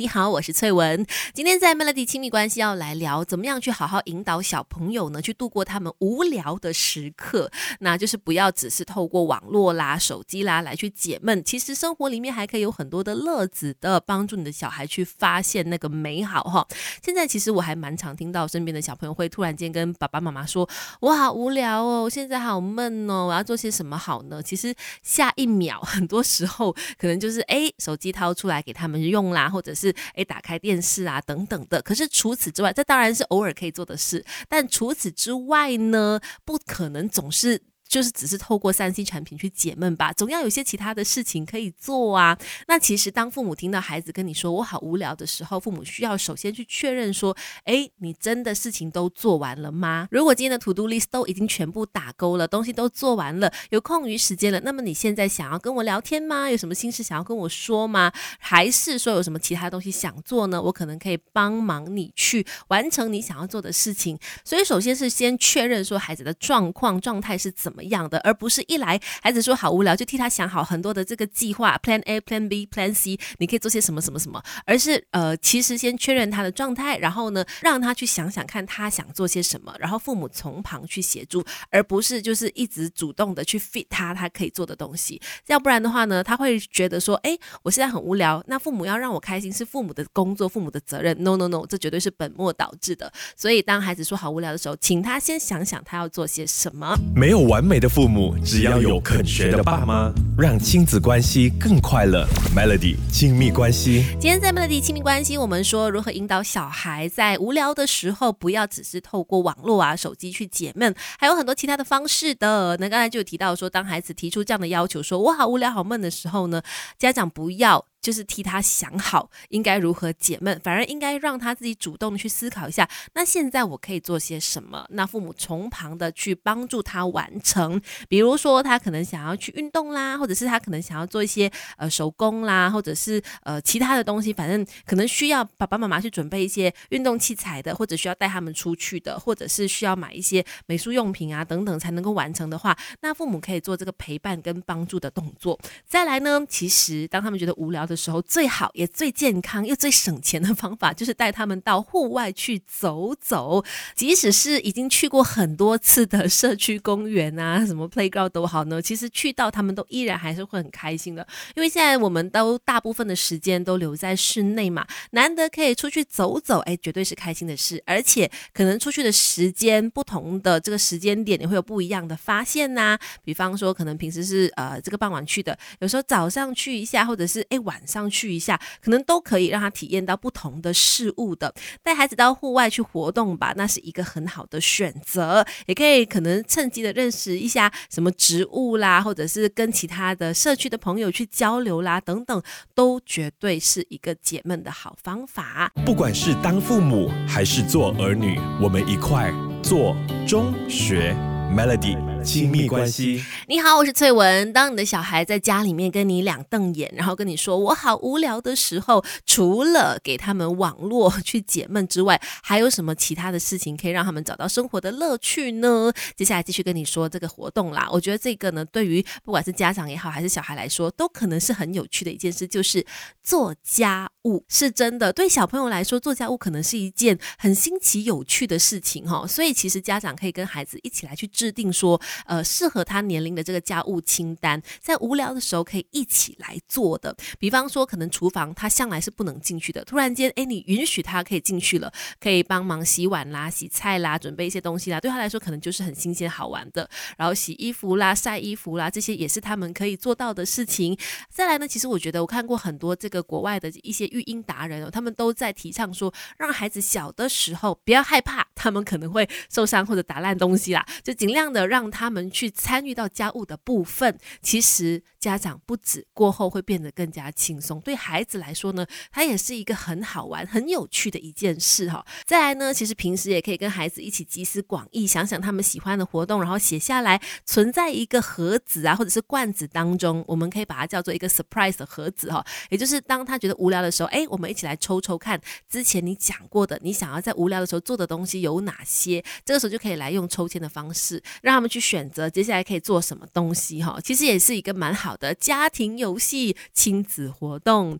你好，我是翠文。今天在 Melody 亲密关系要来聊，怎么样去好好引导小朋友呢？去度过他们无聊的时刻，那就是不要只是透过网络啦、手机啦来去解闷。其实生活里面还可以有很多的乐子的，帮助你的小孩去发现那个美好哈。现在其实我还蛮常听到身边的小朋友会突然间跟爸爸妈妈说：“我好无聊哦，我现在好闷哦，我要做些什么好呢？”其实下一秒，很多时候可能就是哎，手机掏出来给他们用啦，或者是。诶，打开电视啊，等等的。可是除此之外，这当然是偶尔可以做的事。但除此之外呢，不可能总是。就是只是透过三 C 产品去解闷吧，总要有些其他的事情可以做啊。那其实当父母听到孩子跟你说我好无聊的时候，父母需要首先去确认说，哎，你真的事情都做完了吗？如果今天的 To Do List 都已经全部打勾了，东西都做完了，有空余时间了，那么你现在想要跟我聊天吗？有什么心事想要跟我说吗？还是说有什么其他东西想做呢？我可能可以帮忙你去完成你想要做的事情。所以首先是先确认说孩子的状况状态是怎么。样的，而不是一来孩子说好无聊，就替他想好很多的这个计划，Plan A、Plan B、Plan C，你可以做些什么什么什么，而是呃，其实先确认他的状态，然后呢，让他去想想看他想做些什么，然后父母从旁去协助，而不是就是一直主动的去 fit 他他可以做的东西，要不然的话呢，他会觉得说，哎，我现在很无聊，那父母要让我开心是父母的工作，父母的责任，no no no，这绝对是本末倒置的。所以当孩子说好无聊的时候，请他先想想他要做些什么，没有完。美的父母，只要有肯学的爸妈，让亲子关系更快乐。Melody 亲密关系，今天在 Melody 亲密关系，我们说如何引导小孩在无聊的时候，不要只是透过网络啊、手机去解闷，还有很多其他的方式的。那刚才就有提到说，当孩子提出这样的要求，说我好无聊、好闷的时候呢，家长不要。就是替他想好应该如何解闷，反而应该让他自己主动去思考一下。那现在我可以做些什么？那父母从旁的去帮助他完成。比如说他可能想要去运动啦，或者是他可能想要做一些呃手工啦，或者是呃其他的东西，反正可能需要爸爸妈妈去准备一些运动器材的，或者需要带他们出去的，或者是需要买一些美术用品啊等等才能够完成的话，那父母可以做这个陪伴跟帮助的动作。再来呢，其实当他们觉得无聊。的时候，最好也最健康又最省钱的方法，就是带他们到户外去走走。即使是已经去过很多次的社区公园啊，什么 playground 都好呢，其实去到他们都依然还是会很开心的。因为现在我们都大部分的时间都留在室内嘛，难得可以出去走走，哎，绝对是开心的事。而且可能出去的时间不同的这个时间点，你会有不一样的发现呐。比方说，可能平时是呃这个傍晚去的，有时候早上去一下，或者是哎晚。上去一下，可能都可以让他体验到不同的事物的。带孩子到户外去活动吧，那是一个很好的选择。也可以可能趁机的认识一下什么植物啦，或者是跟其他的社区的朋友去交流啦，等等，都绝对是一个解闷的好方法。不管是当父母还是做儿女，我们一块做中学 Melody。亲密关系。你好，我是翠文。当你的小孩在家里面跟你两瞪眼，然后跟你说我好无聊的时候，除了给他们网络去解闷之外，还有什么其他的事情可以让他们找到生活的乐趣呢？接下来继续跟你说这个活动啦。我觉得这个呢，对于不管是家长也好，还是小孩来说，都可能是很有趣的一件事，就是做家务。是真的，对小朋友来说，做家务可能是一件很新奇有趣的事情哈。所以其实家长可以跟孩子一起来去制定说。呃，适合他年龄的这个家务清单，在无聊的时候可以一起来做的。比方说，可能厨房他向来是不能进去的，突然间，哎，你允许他可以进去了，可以帮忙洗碗啦、洗菜啦、准备一些东西啦，对他来说可能就是很新鲜好玩的。然后洗衣服啦、晒衣服啦，这些也是他们可以做到的事情。再来呢，其实我觉得我看过很多这个国外的一些育婴达人哦，他们都在提倡说，让孩子小的时候不要害怕，他们可能会受伤或者打烂东西啦，就尽量的让他。们去参与到家务的部分，其实家长不止过后会变得更加轻松，对孩子来说呢，它也是一个很好玩、很有趣的一件事哈。再来呢，其实平时也可以跟孩子一起集思广益，想想他们喜欢的活动，然后写下来，存在一个盒子啊，或者是罐子当中，我们可以把它叫做一个 surprise 的盒子哈。也就是当他觉得无聊的时候，哎，我们一起来抽抽看，之前你讲过的，你想要在无聊的时候做的东西有有哪些？这个时候就可以来用抽签的方式，让他们去。选择接下来可以做什么东西哈，其实也是一个蛮好的家庭游戏、亲子活动。